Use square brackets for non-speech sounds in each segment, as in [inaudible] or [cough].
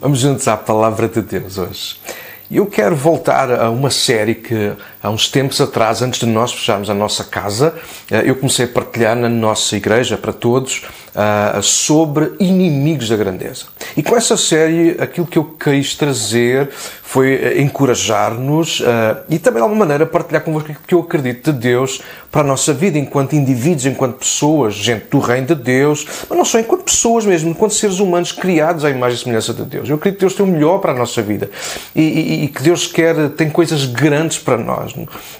Vamos juntos à palavra de Deus hoje. Eu quero voltar a uma série que há uns tempos atrás, antes de nós fecharmos a nossa casa, eh, eu comecei a partilhar na nossa igreja para todos eh, sobre inimigos da grandeza. E com essa série, aquilo que eu quis trazer foi eh, encorajar-nos e também de alguma maneira partilhar convosco que eu acredito de Deus para a nossa vida enquanto indivíduos, enquanto pessoas, gente do reino de Deus, mas não só enquanto pessoas mesmo, enquanto seres humanos criados à imagem e semelhança de Deus. Eu acredito que Deus tem o melhor para a nossa vida e, e, e que Deus quer, tem coisas grandes para nós.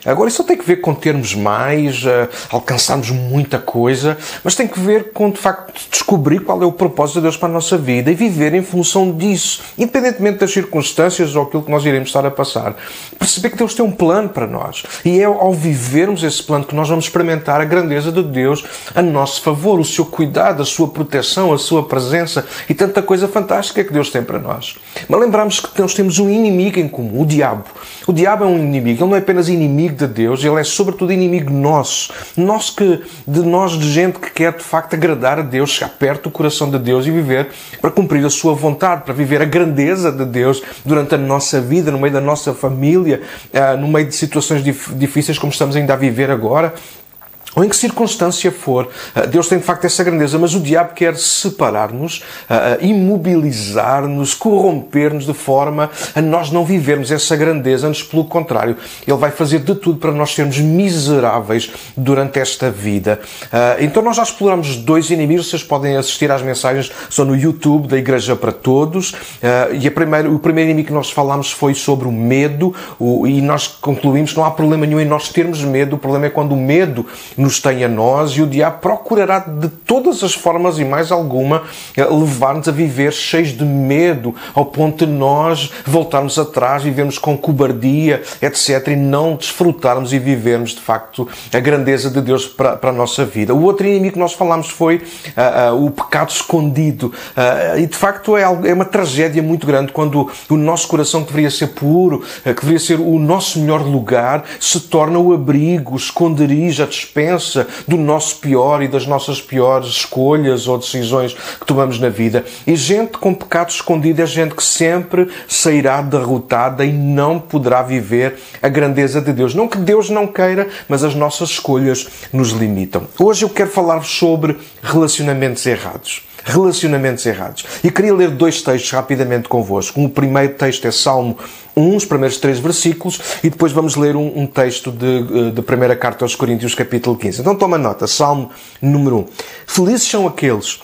Agora, isso não tem que ver com termos mais, uh, alcançarmos muita coisa, mas tem que ver com, de facto, descobrir qual é o propósito de Deus para a nossa vida e viver em função disso, independentemente das circunstâncias ou aquilo que nós iremos estar a passar. Perceber que Deus tem um plano para nós e é ao vivermos esse plano que nós vamos experimentar a grandeza de Deus a nosso favor, o seu cuidado, a sua proteção, a sua presença e tanta coisa fantástica que Deus tem para nós. Mas lembramos que nós temos um inimigo em comum, o diabo. O diabo é um inimigo, ele não é apenas inimigo de Deus, ele é sobretudo inimigo nosso. Nós que, de nós, de gente que quer de facto agradar a Deus, chegar perto do coração de Deus e viver para cumprir a sua vontade, para viver a grandeza de Deus durante a nossa vida, no meio da nossa família, ah, no meio de situações difíceis como estamos ainda a viver agora ou em que circunstância for, eh, Deus tem de facto essa grandeza, mas o diabo quer separar-nos, eh, eh, imobilizar-nos, corromper-nos de forma a nós não vivermos essa grandeza, antes pelo contrário, ele vai fazer de tudo para nós sermos miseráveis durante esta vida. Então nós já exploramos dois inimigos, vocês podem assistir às mensagens, são no YouTube da Igreja para Todos, e primeira, o primeiro inimigo que nós falámos foi sobre o medo, e nós concluímos que não há problema nenhum em nós termos medo, o problema é quando o medo nos tem a nós e o diabo procurará de todas as formas e mais alguma eh, levar-nos a viver cheios de medo, ao ponto de nós voltarmos atrás, vivermos com cobardia, etc., e não desfrutarmos e vivermos de facto a grandeza de Deus para, para a nossa vida. O outro inimigo que nós falámos foi uh, uh, o pecado escondido. Uh, e de facto é, algo, é uma tragédia muito grande quando o nosso coração, que deveria ser puro, que deveria ser o nosso melhor lugar, se torna o abrigo, o esconderijo, a despensa do nosso pior e das nossas piores escolhas ou decisões que tomamos na vida. E gente com pecado escondido é gente que sempre sairá derrotada e não poderá viver a grandeza de Deus. Não que Deus não queira, mas as nossas escolhas nos limitam. Hoje eu quero falar sobre relacionamentos errados relacionamentos errados. E queria ler dois textos rapidamente convosco. O primeiro texto é Salmo 1, os primeiros três versículos, e depois vamos ler um, um texto de, eh, de primeira carta aos Coríntios, capítulo 15. Então toma nota, Salmo número 1. Felizes são aqueles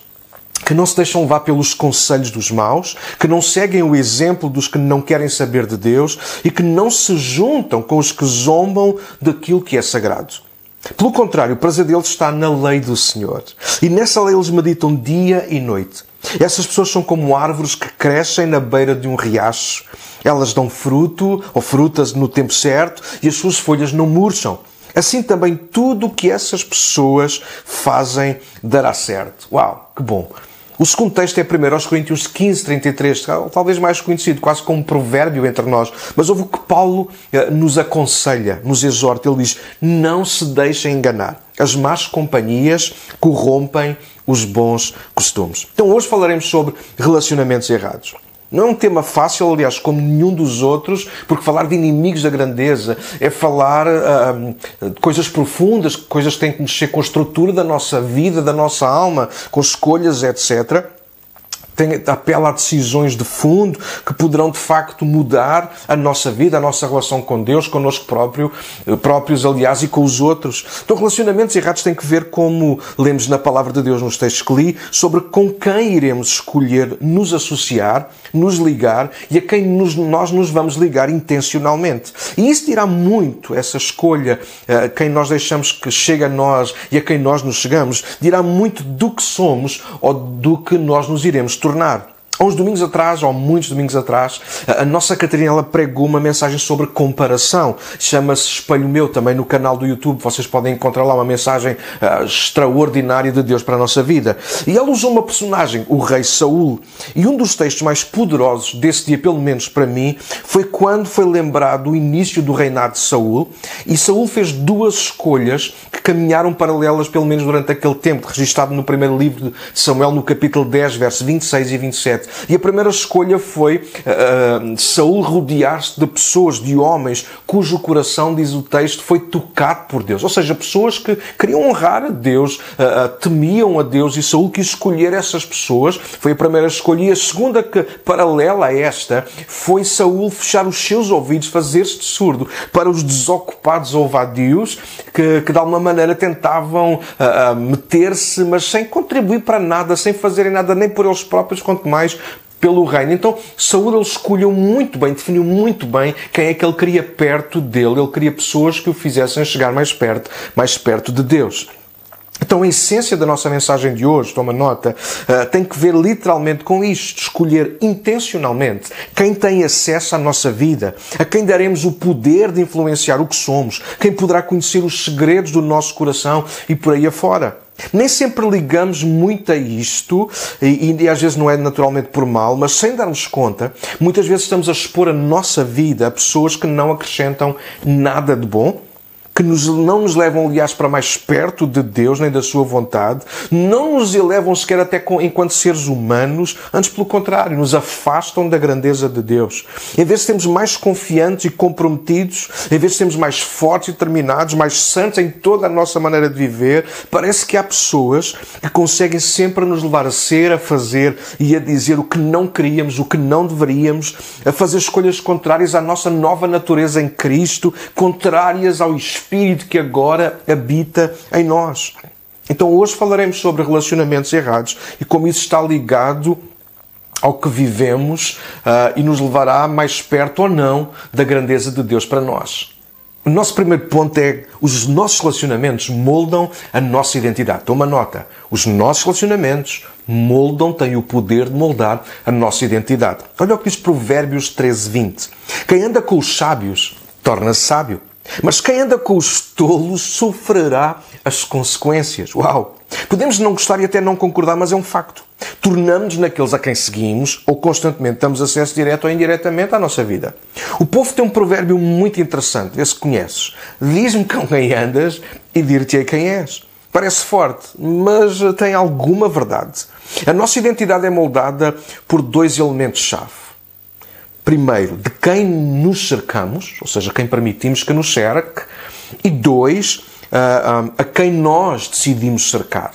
que não se deixam levar pelos conselhos dos maus, que não seguem o exemplo dos que não querem saber de Deus e que não se juntam com os que zombam daquilo que é sagrado. Pelo contrário, o prazer deles está na lei do Senhor. E nessa lei eles meditam dia e noite. Essas pessoas são como árvores que crescem na beira de um riacho. Elas dão fruto ou frutas no tempo certo e as suas folhas não murcham. Assim também tudo o que essas pessoas fazem dará certo. Uau, que bom! O segundo texto é 1 Coríntios 15, 33, talvez mais conhecido, quase como um provérbio entre nós. Mas houve o que Paulo eh, nos aconselha, nos exorta. Ele diz: Não se deixem enganar. As más companhias corrompem os bons costumes. Então hoje falaremos sobre relacionamentos errados. Não é um tema fácil, aliás, como nenhum dos outros, porque falar de inimigos da grandeza é falar de coisas profundas, coisas que têm que mexer com a estrutura da nossa vida, da nossa alma, com escolhas, etc tem, apela a decisões de fundo que poderão de facto mudar a nossa vida, a nossa relação com Deus, connosco próprio, eh, próprios, aliás, e com os outros. Então, relacionamentos errados têm que ver, como lemos na palavra de Deus nos textos que li, sobre com quem iremos escolher nos associar, nos ligar e a quem nos, nós nos vamos ligar intencionalmente. E isso dirá muito, essa escolha, eh, quem nós deixamos que chegue a nós e a quem nós nos chegamos, dirá muito do que somos ou do que nós nos iremos tornar. Há uns domingos atrás, ou muitos domingos atrás, a nossa Catarina ela pregou uma mensagem sobre comparação. Chama-se Espelho Meu, também no canal do YouTube. Vocês podem encontrar lá uma mensagem uh, extraordinária de Deus para a nossa vida. E ela usou uma personagem, o rei Saul. E um dos textos mais poderosos desse dia, pelo menos para mim, foi quando foi lembrado o início do reinado de Saul. E Saul fez duas escolhas que caminharam paralelas, pelo menos durante aquele tempo, registado no primeiro livro de Samuel, no capítulo 10, verso 26 e 27 7. E a primeira escolha foi uh, Saul rodear-se de pessoas, de homens, cujo coração, diz o texto, foi tocado por Deus. Ou seja, pessoas que queriam honrar a Deus, uh, temiam a Deus, e Saul quis escolher essas pessoas. Foi a primeira escolha. E a segunda, que paralela a esta, foi Saul fechar os seus ouvidos, fazer-se de surdo para os desocupados ou vadios que, que de alguma maneira tentavam uh, meter-se, mas sem contribuir para nada, sem fazerem nada nem por eles próprios, quanto mais pelo reino. Então, Saúl ele escolheu muito bem, definiu muito bem quem é que ele queria perto dele. Ele queria pessoas que o fizessem chegar mais perto, mais perto de Deus. Então, a essência da nossa mensagem de hoje, toma nota, uh, tem que ver literalmente com isto. Escolher intencionalmente quem tem acesso à nossa vida, a quem daremos o poder de influenciar o que somos, quem poderá conhecer os segredos do nosso coração e por aí afora. Nem sempre ligamos muito a isto, e, e, às vezes não é naturalmente por mal, mas sem darmos conta, muitas vezes estamos a expor a nossa vida a pessoas que não acrescentam nada de bom que nos, não nos levam, aliás, para mais perto de Deus nem da Sua vontade, não nos elevam sequer até com, enquanto seres humanos, antes pelo contrário, nos afastam da grandeza de Deus. Em vez de sermos mais confiantes e comprometidos, em vez de sermos mais fortes e determinados, mais santos em toda a nossa maneira de viver, parece que há pessoas que conseguem sempre nos levar a ser, a fazer e a dizer o que não queríamos, o que não deveríamos, a fazer escolhas contrárias à nossa nova natureza em Cristo, contrárias ao Espírito Espírito que agora habita em nós. Então hoje falaremos sobre relacionamentos errados e como isso está ligado ao que vivemos uh, e nos levará mais perto ou não da grandeza de Deus para nós. O nosso primeiro ponto é os nossos relacionamentos moldam a nossa identidade. Toma nota. Os nossos relacionamentos moldam, têm o poder de moldar a nossa identidade. Olha o que diz Provérbios 13, 20. Quem anda com os sábios torna-se sábio. Mas quem anda com os tolos sofrerá as consequências. Uau! Podemos não gostar e até não concordar, mas é um facto. Tornamos-nos naqueles a quem seguimos ou constantemente damos acesso direto ou indiretamente à nossa vida. O povo tem um provérbio muito interessante, vê se conheces. Diz-me com quem andas e dir-te-ei quem és. Parece forte, mas tem alguma verdade. A nossa identidade é moldada por dois elementos-chave primeiro, de quem nos cercamos, ou seja, quem permitimos que nos cerque, e dois, a, a, a quem nós decidimos cercar.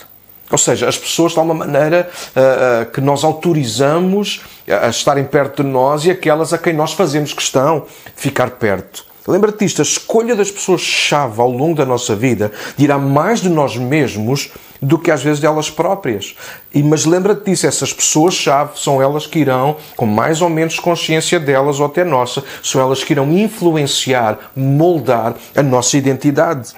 Ou seja, as pessoas de alguma maneira uh, uh, que nós autorizamos a estarem perto de nós e aquelas a quem nós fazemos questão de ficar perto. Lembra-te disto, a escolha das pessoas-chave ao longo da nossa vida dirá mais de nós mesmos do que às vezes delas próprias. E, mas lembra-te disso, essas pessoas-chave são elas que irão, com mais ou menos consciência delas ou até nossa, são elas que irão influenciar, moldar a nossa identidade.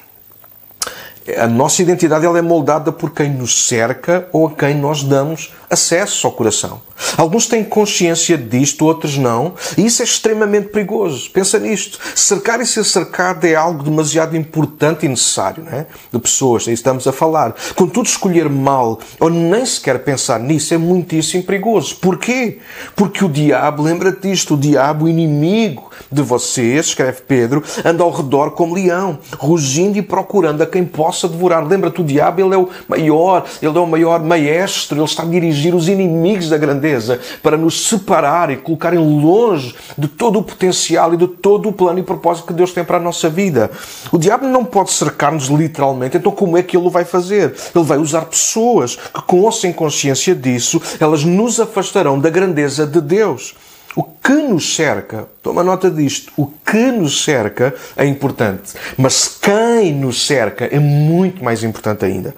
A nossa identidade ela é moldada por quem nos cerca ou a quem nós damos acesso ao coração. Alguns têm consciência disto, outros não, e isso é extremamente perigoso. Pensa nisto. Cercar e ser cercado é algo demasiado importante e necessário, não é? De pessoas, aí estamos a falar. Contudo, escolher mal ou nem sequer pensar nisso é muitíssimo perigoso. Porquê? Porque o diabo, lembra-te disto, o diabo, o inimigo de vocês, escreve Pedro, anda ao redor como leão, rugindo e procurando a quem possa devorar. Lembra-te, o diabo, ele é o maior, ele é o maior maestro, ele está a dirigir os inimigos da grandeza para nos separar e colocarem longe de todo o potencial e de todo o plano e propósito que Deus tem para a nossa vida. O diabo não pode cercar-nos literalmente, então como é que ele vai fazer? Ele vai usar pessoas que, com ou sem consciência disso, elas nos afastarão da grandeza de Deus. O que nos cerca, toma nota disto, o que nos cerca é importante, mas quem nos cerca é muito mais importante ainda.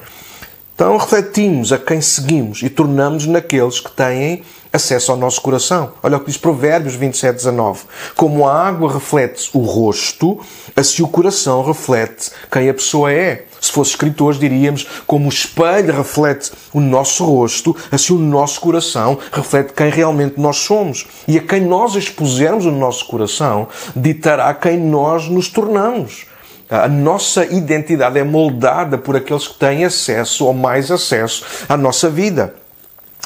Então refletimos a quem seguimos e tornamos naqueles que têm acesso ao nosso coração. Olha o que diz Provérbios 27, 19. Como a água reflete o rosto, assim o coração reflete quem a pessoa é. Se fosse escritores, diríamos como o espelho reflete o nosso rosto, assim o nosso coração reflete quem realmente nós somos. E a quem nós expusermos o nosso coração, ditará quem nós nos tornamos. A nossa identidade é moldada por aqueles que têm acesso ou mais acesso à nossa vida.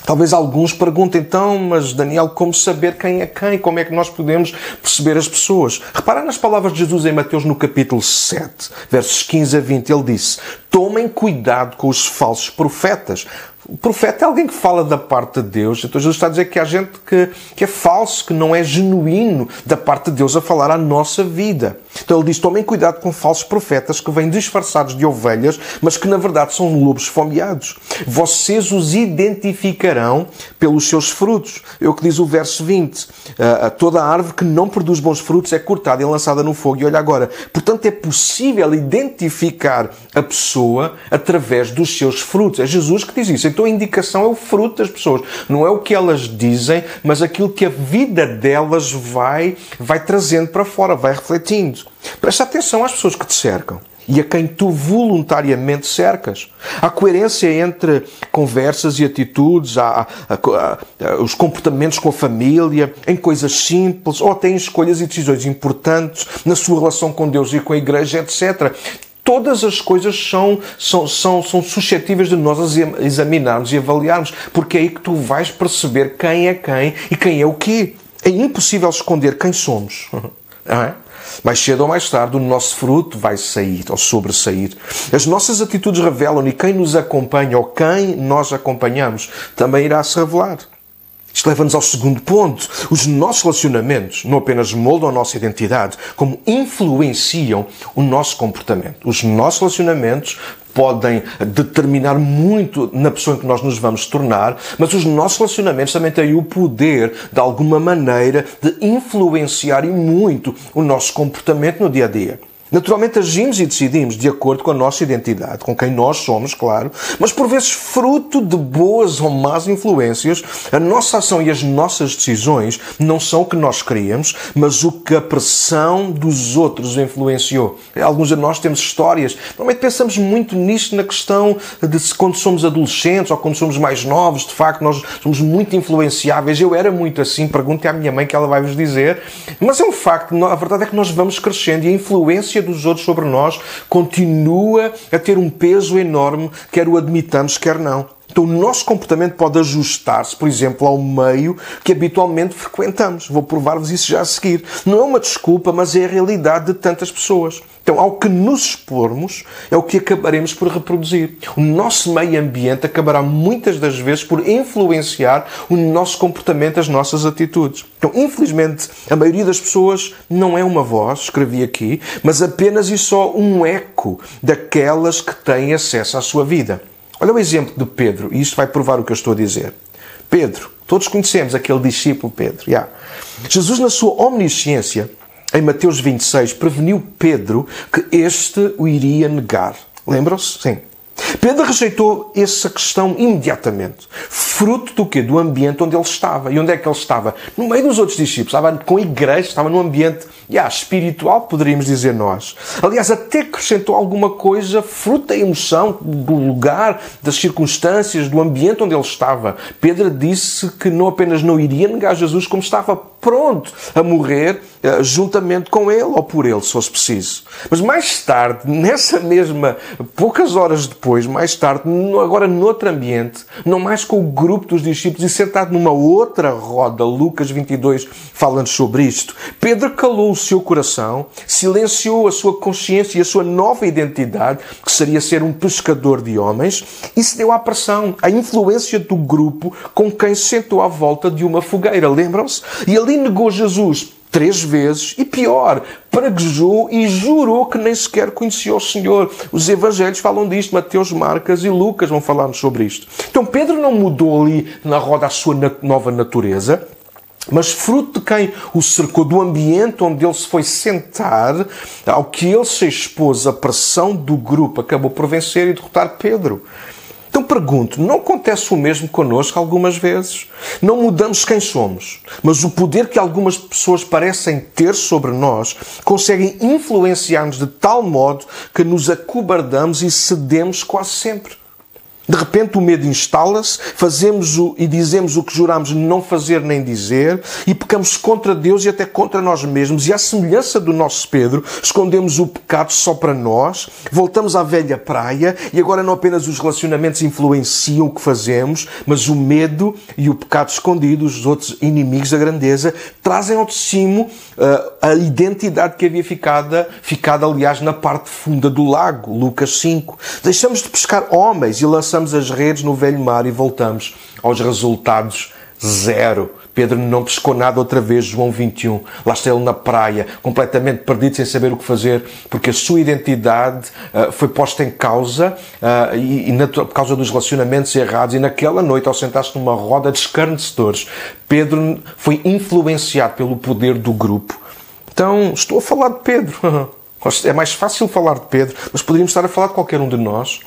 Talvez alguns perguntem, então, mas Daniel, como saber quem é quem? Como é que nós podemos perceber as pessoas? Repara nas palavras de Jesus em Mateus no capítulo 7, versos 15 a 20. Ele disse, Tomem cuidado com os falsos profetas. O profeta é alguém que fala da parte de Deus. Então Jesus está a dizer que há gente que, que é falso, que não é genuíno da parte de Deus a falar à nossa vida. Então ele diz: tomem cuidado com falsos profetas que vêm disfarçados de ovelhas, mas que na verdade são lobos fomeados. Vocês os identificarão pelos seus frutos. É o que diz o verso 20. Uh, toda árvore que não produz bons frutos é cortada e lançada no fogo. E olha agora, portanto é possível identificar a pessoa através dos seus frutos. É Jesus que diz isso. Então a indicação é o fruto das pessoas. Não é o que elas dizem, mas aquilo que a vida delas vai, vai trazendo para fora, vai refletindo. Presta atenção às pessoas que te cercam e a quem tu voluntariamente cercas. Há coerência entre conversas e atitudes, há, há, há, os comportamentos com a família, em coisas simples, ou até em escolhas e decisões importantes, na sua relação com Deus e com a igreja, etc todas as coisas são, são, são, são suscetíveis de nós examinarmos e avaliarmos, porque é aí que tu vais perceber quem é quem e quem é o quê. É impossível esconder quem somos. [laughs] É? Mais cedo ou mais tarde, o nosso fruto vai sair ou sobressair. As nossas atitudes revelam e quem nos acompanha ou quem nós acompanhamos também irá se revelar. Isto leva-nos ao segundo ponto. Os nossos relacionamentos não apenas moldam a nossa identidade, como influenciam o nosso comportamento. Os nossos relacionamentos podem determinar muito na pessoa em que nós nos vamos tornar, mas os nossos relacionamentos também têm o poder, de alguma maneira, de influenciar e muito o nosso comportamento no dia a dia. Naturalmente agimos e decidimos de acordo com a nossa identidade, com quem nós somos, claro, mas por vezes fruto de boas ou más influências, a nossa ação e as nossas decisões não são o que nós queríamos, mas o que a pressão dos outros influenciou. Alguns de nós temos histórias, normalmente pensamos muito nisto na questão de se quando somos adolescentes ou quando somos mais novos, de facto nós somos muito influenciáveis. Eu era muito assim, pergunte à minha mãe que ela vai vos dizer, mas é um facto, a verdade é que nós vamos crescendo e a influência influência dos outros sobre nós continua a ter um peso enorme, quer o admitamos, quer não. Então, o nosso comportamento pode ajustar-se, por exemplo, ao meio que habitualmente frequentamos. Vou provar-vos isso já a seguir. Não é uma desculpa, mas é a realidade de tantas pessoas. Então, ao que nos expormos, é o que acabaremos por reproduzir. O nosso meio ambiente acabará muitas das vezes por influenciar o nosso comportamento, as nossas atitudes. Então, infelizmente, a maioria das pessoas não é uma voz, escrevi aqui, mas apenas e só um eco daquelas que têm acesso à sua vida. Olha o exemplo de Pedro, e isto vai provar o que eu estou a dizer. Pedro, todos conhecemos aquele discípulo Pedro. Yeah. Jesus, na sua omnisciência, em Mateus 26, preveniu Pedro que este o iria negar. Lembram-se? Sim. Pedro rejeitou essa questão imediatamente. Fruto do quê? Do ambiente onde ele estava. E onde é que ele estava? No meio dos outros discípulos. Estava com a igreja, estava num ambiente yeah, espiritual, poderíamos dizer nós. Aliás, até acrescentou alguma coisa fruto da emoção, do lugar, das circunstâncias, do ambiente onde ele estava. Pedro disse que não apenas não iria negar Jesus, como estava pronto a morrer uh, juntamente com ele ou por ele, se fosse preciso. Mas mais tarde, [laughs] nessa mesma, poucas horas depois, mais tarde, agora noutro ambiente, não mais com o grupo dos discípulos e sentado numa outra roda, Lucas 22, falando sobre isto, Pedro calou seu coração, silenciou a sua consciência e a sua nova identidade, que seria ser um pescador de homens, e se deu à pressão, à influência do grupo com quem se sentou à volta de uma fogueira. Lembram-se? E ali negou Jesus três vezes e pior, praguejou e jurou que nem sequer conhecia o Senhor. Os evangelhos falam disto, Mateus, Marcas e Lucas vão falar sobre isto. Então Pedro não mudou ali na roda a sua nova natureza, mas fruto de quem o cercou, do ambiente onde ele se foi sentar, ao que ele se expôs, a pressão do grupo acabou por vencer e derrotar Pedro. Então pergunto, não acontece o mesmo connosco algumas vezes? Não mudamos quem somos, mas o poder que algumas pessoas parecem ter sobre nós conseguem influenciar-nos de tal modo que nos acobardamos e cedemos quase sempre. De repente o medo instala-se, fazemos o, e dizemos o que juramos não fazer nem dizer, e pecamos contra Deus e até contra nós mesmos, e à semelhança do nosso Pedro, escondemos o pecado só para nós, voltamos à velha praia, e agora não apenas os relacionamentos influenciam o que fazemos, mas o medo e o pecado escondido, os outros inimigos da grandeza, trazem ao de cima uh, a identidade que havia ficado, ficado, aliás, na parte funda do lago, Lucas 5. Deixamos de pescar homens e lançamos lançamos as redes no velho mar e voltamos aos resultados zero. Pedro não pescou nada outra vez, João 21. Lá está ele na praia, completamente perdido, sem saber o que fazer, porque a sua identidade uh, foi posta em causa uh, e, e na, por causa dos relacionamentos errados. E naquela noite, ao sentar-se numa roda de escarnecedores, Pedro foi influenciado pelo poder do grupo. Então, estou a falar de Pedro. [laughs] É mais fácil falar de Pedro, mas poderíamos estar a falar de qualquer um de nós.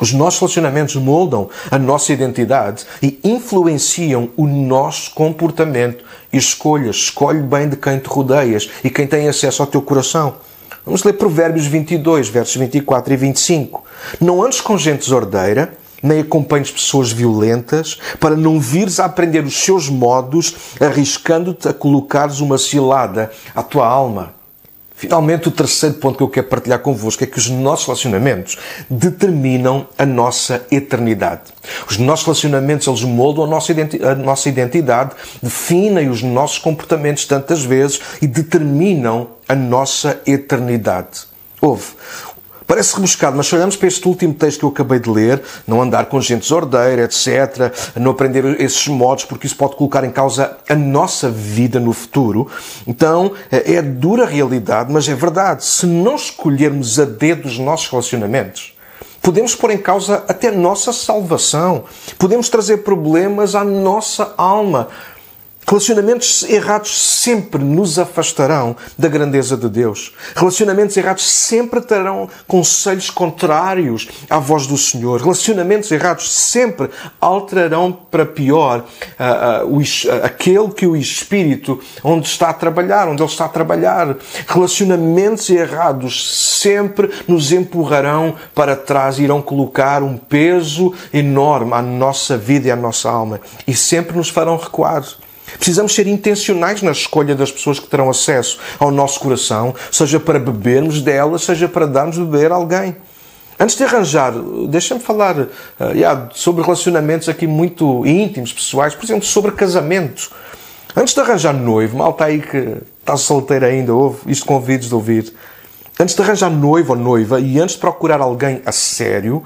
Os nossos relacionamentos moldam a nossa identidade e influenciam o nosso comportamento e escolhas. Escolhe bem de quem te rodeias e quem tem acesso ao teu coração. Vamos ler Provérbios 22, versos 24 e 25. Não andes com gente desordeira, nem acompanhes pessoas violentas, para não vires a aprender os seus modos, arriscando-te a colocares uma cilada à tua alma. Finalmente, o terceiro ponto que eu quero partilhar convosco é que os nossos relacionamentos determinam a nossa eternidade. Os nossos relacionamentos, eles moldam a nossa, a nossa identidade, definem os nossos comportamentos tantas vezes e determinam a nossa eternidade. Houve Parece rebuscado, mas se olhamos para este último texto que eu acabei de ler, não andar com gente desordeira, etc., não aprender esses modos, porque isso pode colocar em causa a nossa vida no futuro, então é dura realidade, mas é verdade. Se não escolhermos a dedo os nossos relacionamentos, podemos pôr em causa até a nossa salvação, podemos trazer problemas à nossa alma. Relacionamentos errados sempre nos afastarão da grandeza de Deus. Relacionamentos errados sempre terão conselhos contrários à voz do Senhor. Relacionamentos errados sempre alterarão para pior uh, uh, o, uh, aquele que o Espírito onde está a trabalhar, onde Ele está a trabalhar. Relacionamentos errados sempre nos empurrarão para trás e irão colocar um peso enorme à nossa vida e à nossa alma e sempre nos farão recuar. Precisamos ser intencionais na escolha das pessoas que terão acesso ao nosso coração, seja para bebermos delas, seja para darmos beber a alguém. Antes de arranjar, deixa-me falar uh, yeah, sobre relacionamentos aqui muito íntimos, pessoais, por exemplo, sobre casamento. Antes de arranjar noivo, mal está aí que está solteiro ainda, ouve, isto convides de ouvir. Antes de arranjar noivo ou noiva e antes de procurar alguém a sério,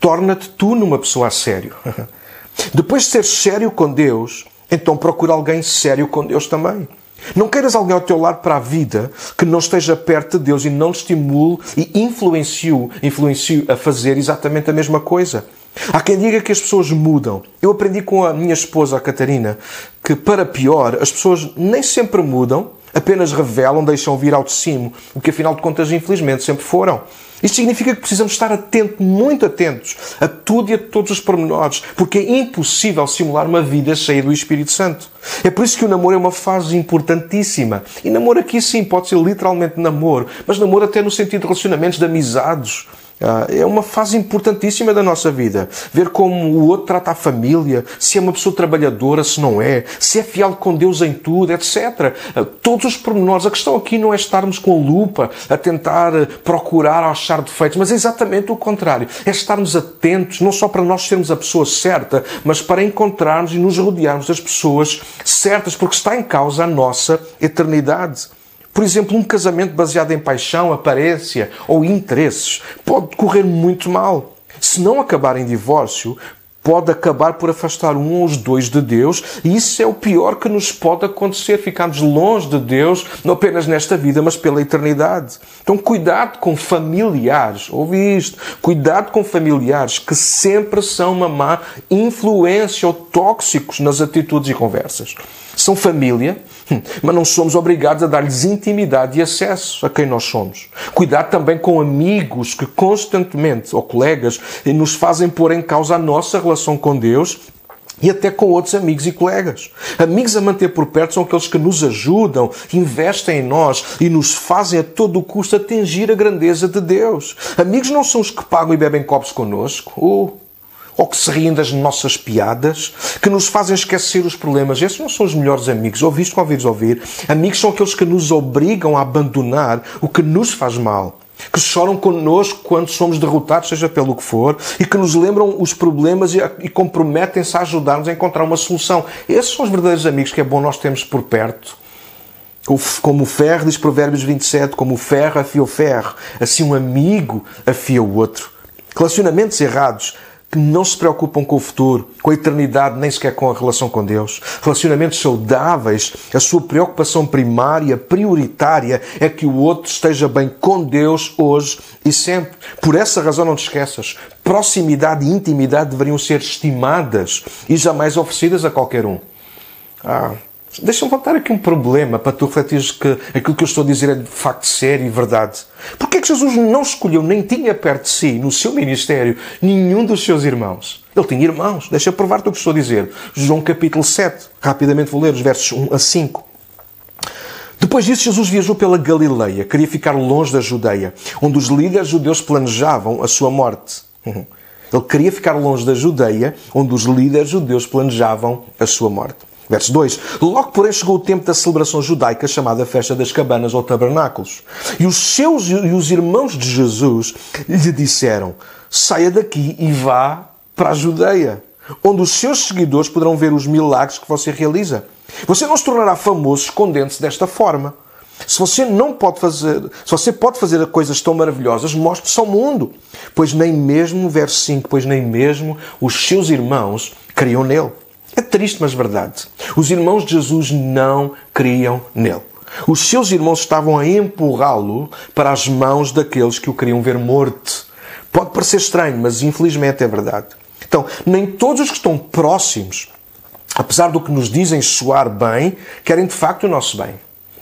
torna-te tu numa pessoa a sério. [laughs] Depois de ser sério com Deus, então procura alguém sério com Deus também. Não queiras alguém ao teu lado para a vida que não esteja perto de Deus e não te estimule e influencie, influencie a fazer exatamente a mesma coisa. Há quem diga que as pessoas mudam. Eu aprendi com a minha esposa, a Catarina, que para pior, as pessoas nem sempre mudam, apenas revelam, deixam vir ao de cima, o que afinal de contas, infelizmente, sempre foram. Isto significa que precisamos estar atentos, muito atentos a tudo e a todos os pormenores, porque é impossível simular uma vida cheia do Espírito Santo. É por isso que o namoro é uma fase importantíssima. E namoro aqui sim pode ser literalmente namoro, mas namoro até no sentido de relacionamentos, de amizades. Ah, é uma fase importantíssima da nossa vida. Ver como o outro trata a família, se é uma pessoa trabalhadora, se não é, se é fiel com Deus em tudo, etc. Ah, todos os pormenores. A questão aqui não é estarmos com a lupa a tentar procurar achar defeitos, mas é exatamente o contrário. É estarmos atentos, não só para nós sermos a pessoa certa, mas para encontrarmos e nos rodearmos das pessoas certas, porque está em causa a nossa eternidade. Por exemplo, um casamento baseado em paixão, aparência ou interesses pode correr muito mal. Se não acabar em divórcio, pode acabar por afastar um ou os dois de Deus, e isso é o pior que nos pode acontecer, ficarmos longe de Deus, não apenas nesta vida, mas pela eternidade. Então, cuidado com familiares, ouvi isto, cuidado com familiares que sempre são uma má influência ou tóxicos nas atitudes e conversas. São família, mas não somos obrigados a dar-lhes intimidade e acesso a quem nós somos. Cuidado também com amigos que constantemente, ou colegas, nos fazem pôr em causa a nossa relação com Deus e até com outros amigos e colegas. Amigos a manter por perto são aqueles que nos ajudam, investem em nós e nos fazem a todo o custo atingir a grandeza de Deus. Amigos não são os que pagam e bebem copos connosco. Uh, ou que se riem das nossas piadas, que nos fazem esquecer os problemas. Esses não são os melhores amigos. Ouviste ou ouvires ouvir? Amigos são aqueles que nos obrigam a abandonar o que nos faz mal. Que choram connosco quando somos derrotados, seja pelo que for, e que nos lembram os problemas e, comprometem-se a ajudar-nos a encontrar uma solução. Esses são os verdadeiros amigos que é bom nós termos por perto. Como o ferro, diz Provérbios 27, como o ferro afia o ferro, assim um amigo afia o outro. Relacionamentos errados que não se preocupam com o futuro, com a eternidade, nem sequer com a relação com Deus. Relacionamentos saudáveis, a sua preocupação primária, prioritária, é que o outro esteja bem com Deus hoje e sempre. Por essa razão, não te esqueças, proximidade e intimidade deveriam ser estimadas e jamais oferecidas a qualquer um. Ah, Deixa-me voltar aqui um problema para tu refletires que aquilo que eu estou a dizer é de facto sério e verdade. Porquê é que Jesus não escolheu, nem tinha perto de si, no seu ministério, nenhum dos seus irmãos? Ele tinha irmãos. Deixa provar-te o que estou a dizer. João capítulo 7. Rapidamente vou ler os versos 1 a 5. Depois disso, Jesus viajou pela Galileia. Queria ficar longe da Judeia, onde os líderes judeus planejavam a sua morte. Ele queria ficar longe da Judeia, onde os líderes judeus planejavam a sua morte. Verso 2. Logo, porém, chegou o tempo da celebração judaica chamada Festa das Cabanas ou Tabernáculos. E os seus e os irmãos de Jesus lhe disseram: saia daqui e vá para a Judeia, onde os seus seguidores poderão ver os milagres que você realiza. Você não se tornará famoso escondendo-se desta forma. Se você não pode fazer, se você pode fazer coisas tão maravilhosas, mostre-se ao mundo. Pois nem mesmo, verso 5, pois nem mesmo os seus irmãos criam nele. É triste, mas verdade. Os irmãos de Jesus não criam nele. Os seus irmãos estavam a empurrá-lo para as mãos daqueles que o queriam ver morto. Pode parecer estranho, mas infelizmente é verdade. Então, nem todos os que estão próximos, apesar do que nos dizem soar bem, querem de facto o nosso bem.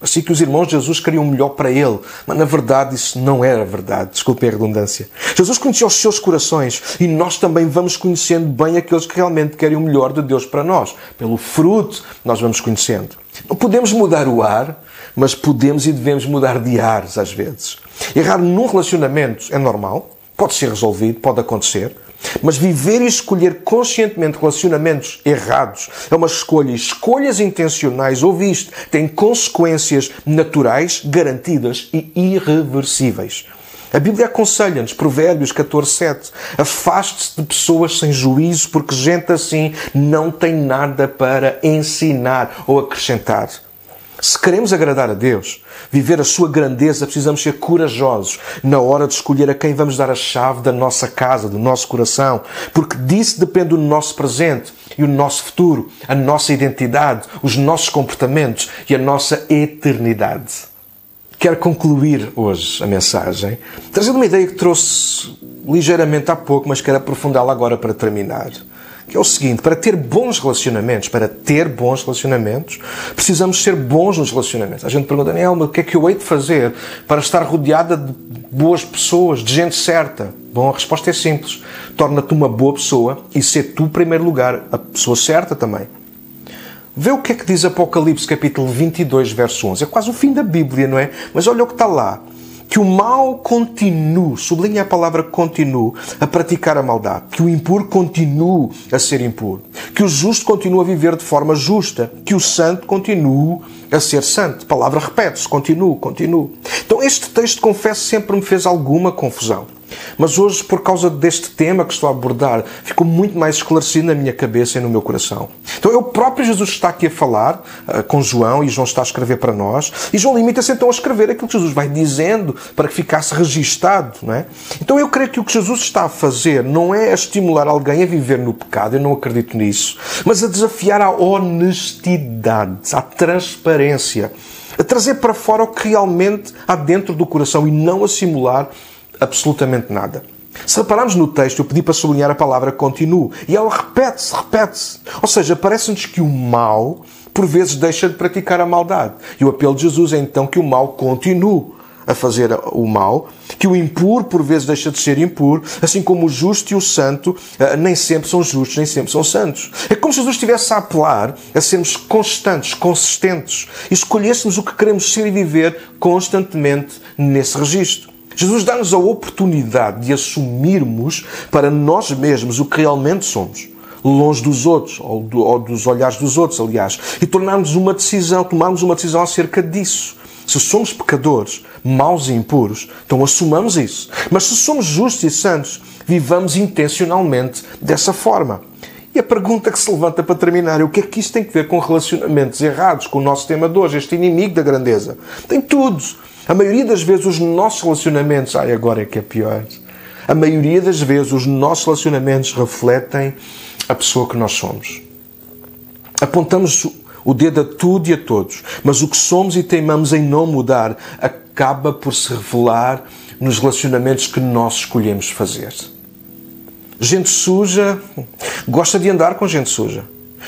Assim que os irmãos de Jesus queriam o melhor para ele. Mas na verdade isso não era verdade. Desculpe a redundância. Jesus conhecia os seus corações e nós também vamos conhecendo bem aqueles que realmente querem o melhor de Deus para nós. Pelo fruto nós vamos conhecendo. Não podemos mudar o ar, mas podemos e devemos mudar de ares às vezes. Errar num relacionamento é normal, pode ser resolvido, pode acontecer. Mas viver e escolher conscientemente relacionamentos errados é uma escolha. Escolhas intencionais, ouviste, têm consequências naturais, garantidas e irreversíveis. A Bíblia aconselha-nos, Provérbios 14, afaste-se de pessoas sem juízo, porque gente assim não tem nada para ensinar ou acrescentar. Se queremos agradar a Deus, viver a sua grandeza, precisamos ser corajosos na hora de escolher a quem vamos dar a chave da nossa casa, do nosso coração, porque disso depende o nosso presente e o nosso futuro, a nossa identidade, os nossos comportamentos e a nossa eternidade. Quero concluir hoje a mensagem trazendo uma ideia que trouxe ligeiramente há pouco, mas quero aprofundá-la agora para terminar que é o seguinte: para ter bons relacionamentos, para ter bons relacionamentos, precisamos ser bons nos relacionamentos. A gente pergunta, Daniel, mas o que é que eu hei de fazer para estar rodeada de boas pessoas, de gente certa? Bom, a resposta é simples: torna-te uma boa pessoa e ser tu, em primeiro lugar, a pessoa certa também. Vê o que é que diz Apocalipse capítulo 22, verso 11. É quase o fim da Bíblia, não é? Mas olha o que está lá que o mal continue, sublinha a palavra continue, a praticar a maldade, que o impuro continue a ser impuro, que o justo continue a viver de forma justa, que o santo continue a ser santo. Palavra repete-se, continue, continue. Então este texto, confesso, sempre me fez alguma confusão. Mas hoje, por causa deste tema que estou a abordar, ficou muito mais esclarecido na minha cabeça e no meu coração. Então, o próprio Jesus está aqui a falar uh, com João e João está a escrever para nós. E João limita-se então a escrever aquilo que Jesus vai dizendo para que ficasse registado. Não é? Então, eu creio que o que Jesus está a fazer não é a estimular alguém a viver no pecado, eu não acredito nisso, mas a desafiar a honestidade, a transparência a trazer para fora o que realmente há dentro do coração e não a simular absolutamente nada. Se repararmos no texto, eu pedi para sublinhar a palavra continuo. E ela repete-se, repete-se. Ou seja, parece-nos que o mal, por vezes, deixa de praticar a maldade. E o apelo de Jesus é então que o mal continue a fazer o mal, que o impuro por vezes deixa de ser impuro, assim como o justo e o santo eh, nem sempre são justos, nem sempre são santos. É como se Jesus estivesse a apelar a sermos constantes, consistentes e escolhêssemos o que queremos ser e viver constantemente nesse registro. Jesus dá-nos a oportunidade de assumirmos para nós mesmos o que realmente somos, longe dos outros, ou, do, ou dos olhares dos outros, aliás, e tornarmos uma decisão, tomarmos uma decisão acerca disso. Se somos pecadores, maus e impuros, então assumamos isso. Mas se somos justos e santos, vivamos intencionalmente dessa forma. E a pergunta que se levanta para terminar é o que é que isto tem a ver com relacionamentos errados, com o nosso tema de hoje, este inimigo da grandeza? Tem tudo. A maioria das vezes os nossos relacionamentos, ai agora é que é pior. A maioria das vezes os nossos relacionamentos refletem a pessoa que nós somos. Apontamos o dedo a tudo e a todos, mas o que somos e teimamos em não mudar acaba por se revelar nos relacionamentos que nós escolhemos fazer. Gente suja gosta de andar com gente suja.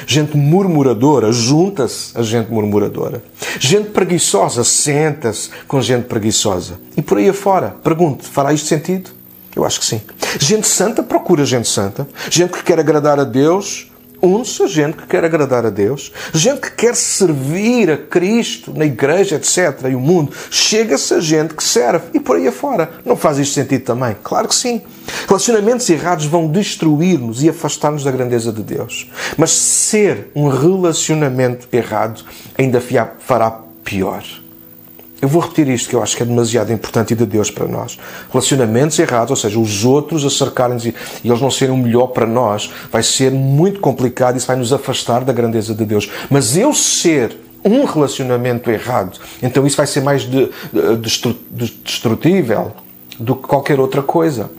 Gente murmuradora junta-se a gente murmuradora. Gente preguiçosa senta-se com gente preguiçosa. E por aí afora, pergunto, fará isto sentido? Eu acho que sim. Gente santa procura gente santa. Gente que quer agradar a Deus Unça gente que quer agradar a Deus, gente que quer servir a Cristo na igreja, etc. E o mundo. Chega-se a gente que serve e por aí afora. Não faz isto sentido também? Claro que sim. Relacionamentos errados vão destruir-nos e afastar-nos da grandeza de Deus. Mas ser um relacionamento errado ainda fará pior. Eu vou repetir isto que eu acho que é demasiado importante e de Deus para nós. Relacionamentos errados, ou seja, os outros a cercarem-nos e eles não serem o melhor para nós, vai ser muito complicado e isso vai nos afastar da grandeza de Deus. Mas eu ser um relacionamento errado, então isso vai ser mais de, de, destrutível do que qualquer outra coisa.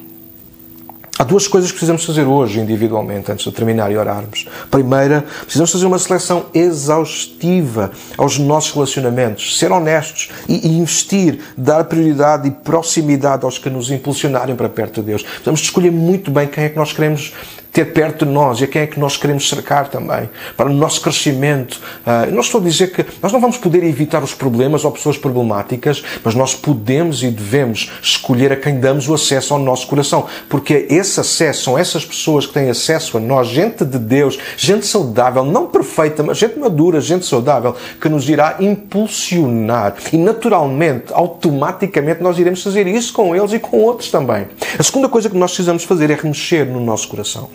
Há duas coisas que precisamos fazer hoje individualmente, antes de terminar e orarmos. Primeira, precisamos fazer uma seleção exaustiva aos nossos relacionamentos, ser honestos e, investir, dar prioridade e proximidade aos que nos impulsionarem para perto de Deus. Precisamos escolher muito bem quem é que nós queremos ter perto de nós e a quem é que nós queremos cercar também, para o nosso crescimento. Uh, não estou a dizer que nós não vamos poder evitar os problemas ou pessoas problemáticas, mas nós podemos e devemos escolher a quem damos o acesso ao nosso coração, porque esse acesso são essas pessoas que têm acesso a nós, gente de Deus, gente saudável, não perfeita, mas gente madura, gente saudável, que nos irá impulsionar e naturalmente, automaticamente, nós iremos fazer isso com eles e com outros também. A segunda coisa que nós precisamos fazer é remexer no nosso coração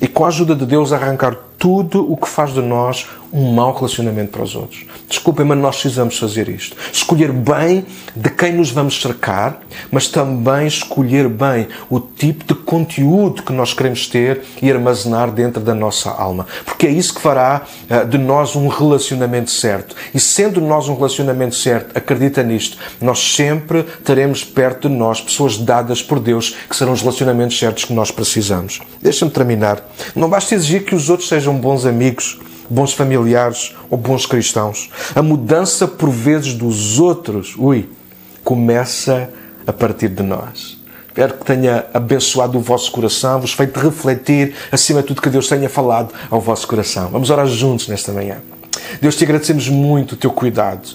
e com a ajuda de Deus arrancar tudo o que faz de nós um mau relacionamento para os outros. Desculpem, mas nós precisamos fazer isto. Escolher bem de quem nos vamos cercar, mas também escolher bem o tipo de conteúdo que nós queremos ter e armazenar dentro da nossa alma. Porque é isso que fará uh, de nós um relacionamento certo. E sendo nós um relacionamento certo, acredita nisto, nós sempre teremos perto de nós pessoas dadas por Deus que serão os relacionamentos certos que nós precisamos. Deixa-me terminar. Não basta exigir que os outros sejam bons amigos bons familiares ou bons cristãos. A mudança, por vezes, dos outros, ui, começa a partir de nós. Espero que tenha abençoado o vosso coração, vos feito refletir, acima de tudo, que Deus tenha falado ao vosso coração. Vamos orar juntos nesta manhã. Deus, te agradecemos muito o teu cuidado,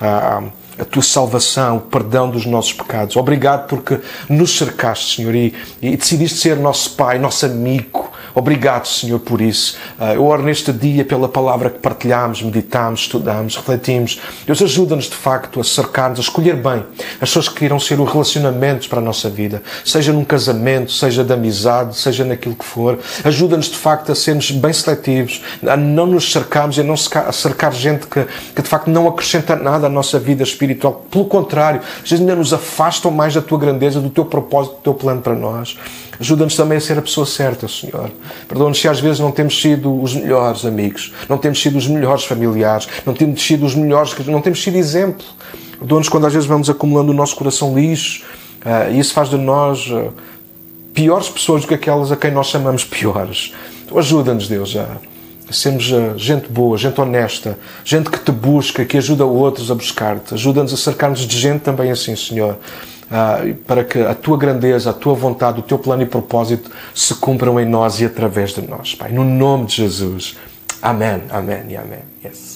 a, a tua salvação, o perdão dos nossos pecados. Obrigado porque nos cercaste, Senhor, e, e decidiste ser nosso Pai, nosso amigo, Obrigado, Senhor, por isso. Ah, eu oro neste dia pela palavra que partilhamos, meditamos, estudamos, refletimos. Deus ajuda-nos, de facto, a cercar-nos, a escolher bem as pessoas que irão ser os relacionamentos para a nossa vida, seja num casamento, seja de amizade, seja naquilo que for. Ajuda-nos, de facto, a sermos bem seletivos, a não nos cercarmos e a não cercar gente que, que, de facto, não acrescenta nada à nossa vida espiritual. Pelo contrário, às vezes ainda nos afastam mais da tua grandeza, do teu propósito, do teu plano para nós. Ajuda-nos também a ser a pessoa certa, Senhor. Perdoa-nos se às vezes não temos sido os melhores amigos, não temos sido os melhores familiares, não temos sido os melhores, não temos sido exemplo. Perdoa-nos quando às vezes vamos acumulando o nosso coração lixo uh, e isso faz de nós uh, piores pessoas do que aquelas a quem nós chamamos piores. Então ajuda-nos, Deus, a sermos uh, gente boa, gente honesta, gente que te busca, que ajuda outros a buscar-te. Ajuda-nos a cercar-nos de gente também assim, Senhor uh, para que a tua grandeza, a tua vontade, o teu plano e propósito se cumpram em nós e através de nós, Pai. No nome de Jesus. Amém, amém e amém. Yes.